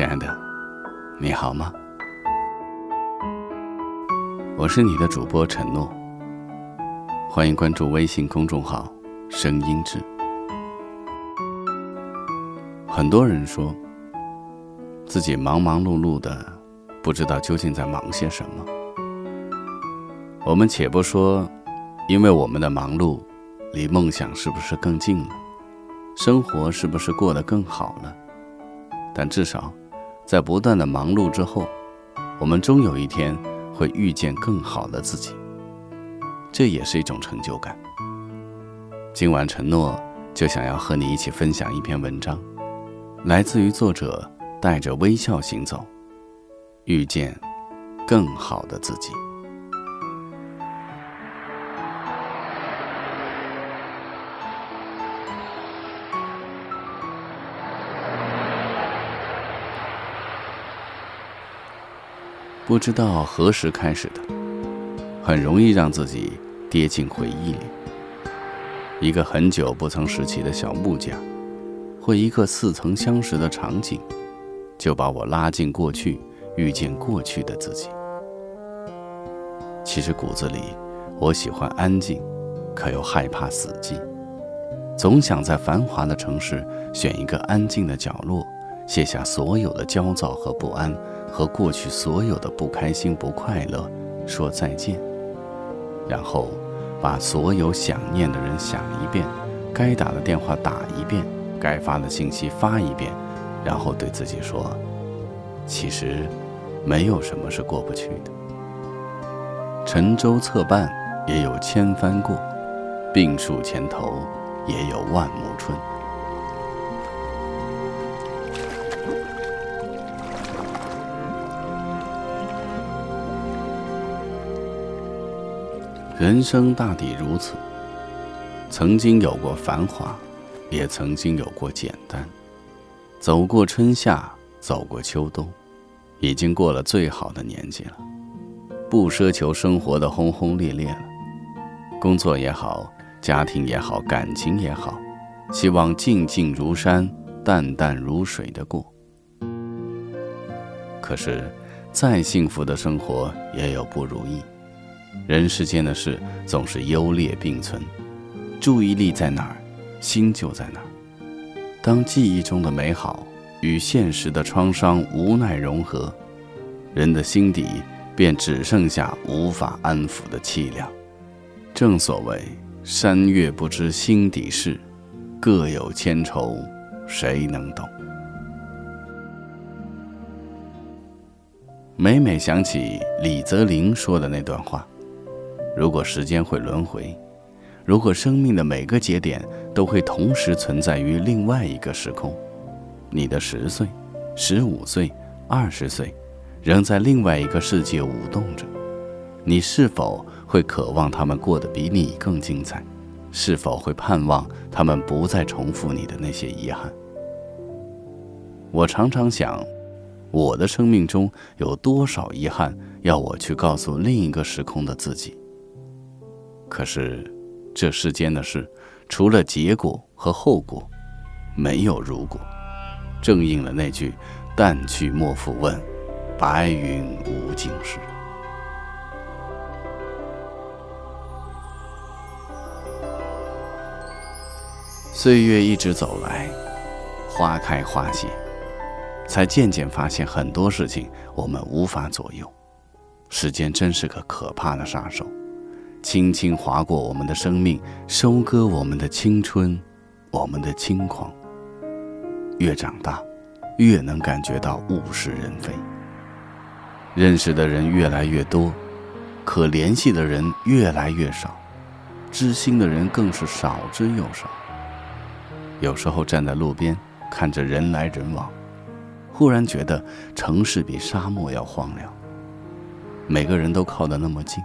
亲爱的，你好吗？我是你的主播陈诺，欢迎关注微信公众号“声音志”。很多人说自己忙忙碌碌的，不知道究竟在忙些什么。我们且不说，因为我们的忙碌，离梦想是不是更近了？生活是不是过得更好了？但至少，在不断的忙碌之后，我们终有一天会遇见更好的自己。这也是一种成就感。今晚承诺就想要和你一起分享一篇文章，来自于作者带着微笑行走，遇见更好的自己。不知道何时开始的，很容易让自己跌进回忆里。一个很久不曾拾起的小木架，或一个似曾相识的场景，就把我拉进过去，遇见过去的自己。其实骨子里，我喜欢安静，可又害怕死寂，总想在繁华的城市选一个安静的角落，卸下所有的焦躁和不安。和过去所有的不开心、不快乐说再见，然后把所有想念的人想一遍，该打的电话打一遍，该发的信息发一遍，然后对自己说：其实没有什么是过不去的。沉舟侧畔也有千帆过，病树前头也有万木春。人生大抵如此，曾经有过繁华，也曾经有过简单。走过春夏，走过秋冬，已经过了最好的年纪了，不奢求生活的轰轰烈烈了。工作也好，家庭也好，感情也好，希望静静如山，淡淡如水的过。可是，再幸福的生活也有不如意。人世间的事总是优劣并存，注意力在哪儿，心就在哪儿。当记忆中的美好与现实的创伤无奈融合，人的心底便只剩下无法安抚的凄凉。正所谓山月不知心底事，各有千愁，谁能懂？每每想起李泽林说的那段话。如果时间会轮回，如果生命的每个节点都会同时存在于另外一个时空，你的十岁、十五岁、二十岁，仍在另外一个世界舞动着，你是否会渴望他们过得比你更精彩？是否会盼望他们不再重复你的那些遗憾？我常常想，我的生命中有多少遗憾，要我去告诉另一个时空的自己？可是，这世间的事，除了结果和后果，没有如果。正应了那句“但去莫复问，白云无尽时”。岁月一直走来，花开花谢，才渐渐发现很多事情我们无法左右。时间真是个可怕的杀手。轻轻划过我们的生命，收割我们的青春，我们的轻狂。越长大，越能感觉到物是人非。认识的人越来越多，可联系的人越来越少，知心的人更是少之又少。有时候站在路边，看着人来人往，忽然觉得城市比沙漠要荒凉。每个人都靠得那么近，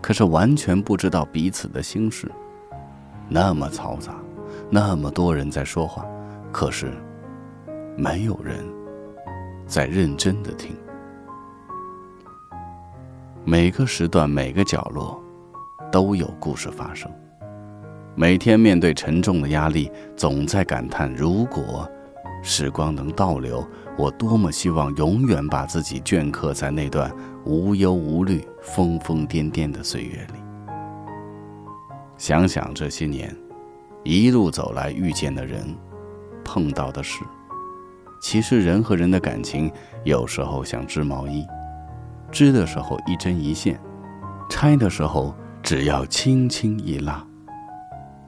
可是完全不知道彼此的心事。那么嘈杂，那么多人在说话，可是没有人在认真的听。每个时段，每个角落，都有故事发生。每天面对沉重的压力，总在感叹：如果时光能倒流，我多么希望永远把自己镌刻在那段无忧无虑、疯疯癫癫的岁月里。想想这些年，一路走来遇见的人，碰到的事，其实人和人的感情有时候像织毛衣。织的时候一针一线，拆的时候只要轻轻一拉。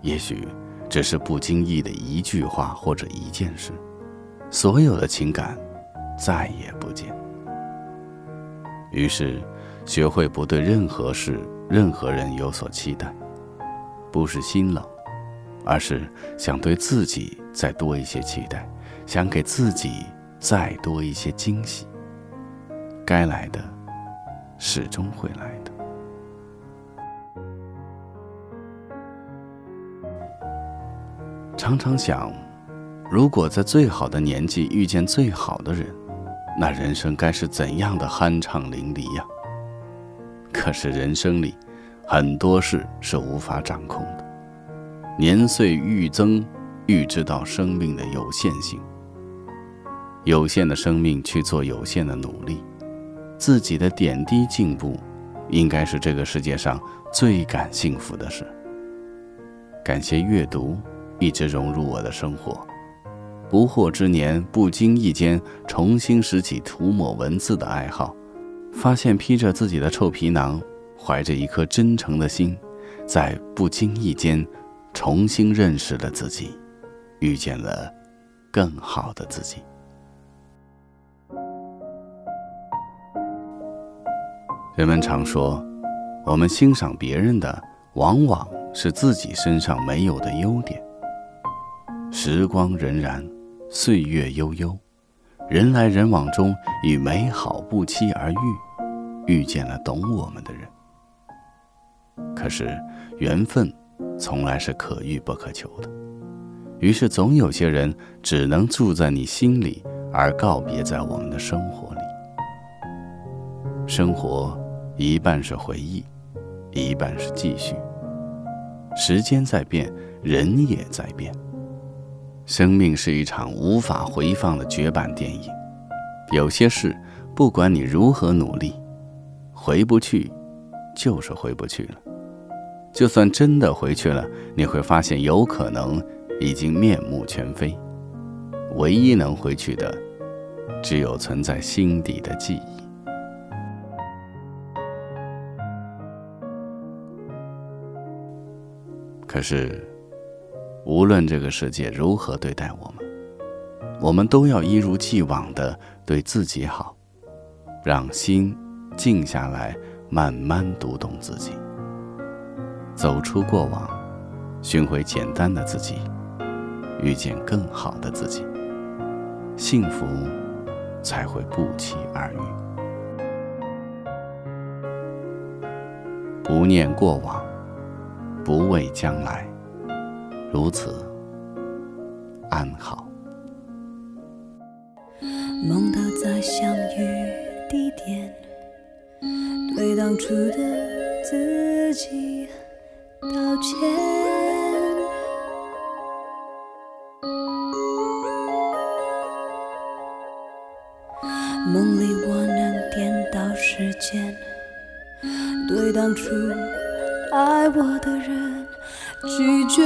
也许只是不经意的一句话或者一件事，所有的情感再也不见。于是，学会不对任何事、任何人有所期待，不是心冷，而是想对自己再多一些期待，想给自己再多一些惊喜。该来的。始终会来的。常常想，如果在最好的年纪遇见最好的人，那人生该是怎样的酣畅淋漓呀？可是人生里，很多事是无法掌控的。年岁愈增，愈知道生命的有限性。有限的生命去做有限的努力。自己的点滴进步，应该是这个世界上最感幸福的事。感谢阅读，一直融入我的生活。不惑之年，不经意间重新拾起涂抹文字的爱好，发现披着自己的臭皮囊，怀着一颗真诚的心，在不经意间重新认识了自己，遇见了更好的自己。人们常说，我们欣赏别人的，往往是自己身上没有的优点。时光荏苒，岁月悠悠，人来人往中，与美好不期而遇，遇见了懂我们的人。可是，缘分从来是可遇不可求的，于是总有些人只能住在你心里，而告别在我们的生活里。生活。一半是回忆，一半是继续。时间在变，人也在变。生命是一场无法回放的绝版电影。有些事，不管你如何努力，回不去，就是回不去了。就算真的回去了，你会发现有可能已经面目全非。唯一能回去的，只有存在心底的记忆。可是，无论这个世界如何对待我们，我们都要一如既往的对自己好，让心静下来，慢慢读懂自己，走出过往，寻回简单的自己，遇见更好的自己，幸福才会不期而遇。不念过往。不畏将来，如此安好。梦到再相遇地点，对当初的自己道歉。梦里我能颠倒时间，对当初。爱我的人拒绝。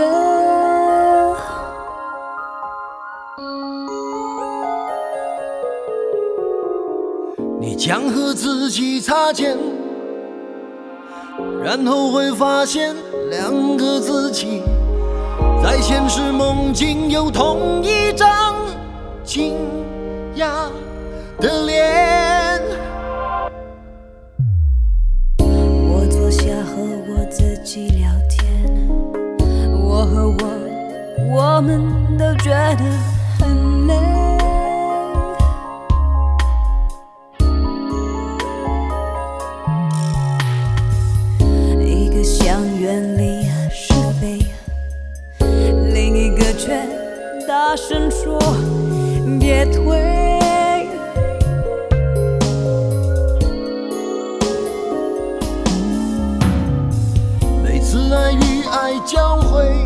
你将和自己擦肩，然后会发现两个自己在现实梦境有同一张惊讶的脸。我坐下和我，我和我，我们。都觉得很累。一个想远离是非，另一个却大声说别退。每次爱与爱交汇，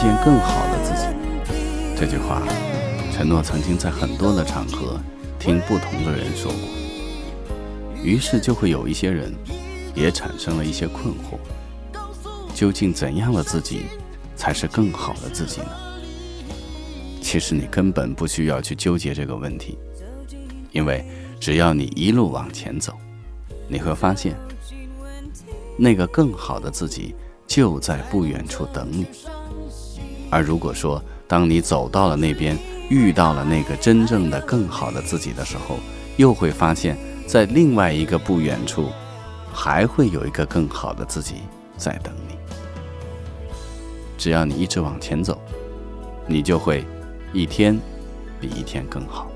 见更好的自己。这句话，陈诺曾经在很多的场合听不同的人说过，于是就会有一些人也产生了一些困惑：究竟怎样的自己才是更好的自己呢？其实你根本不需要去纠结这个问题，因为只要你一路往前走，你会发现，那个更好的自己就在不远处等你。而如果说，当你走到了那边，遇到了那个真正的更好的自己的时候，又会发现，在另外一个不远处，还会有一个更好的自己在等你。只要你一直往前走，你就会一天比一天更好。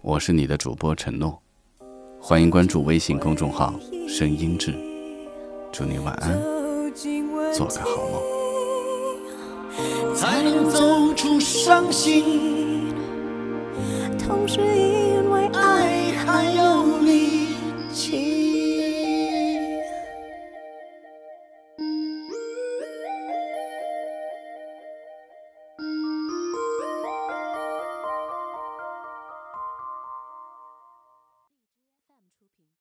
我是你的主播陈诺，欢迎关注微信公众号“声音志”，祝你晚安，做个好梦。能走出伤心。同时。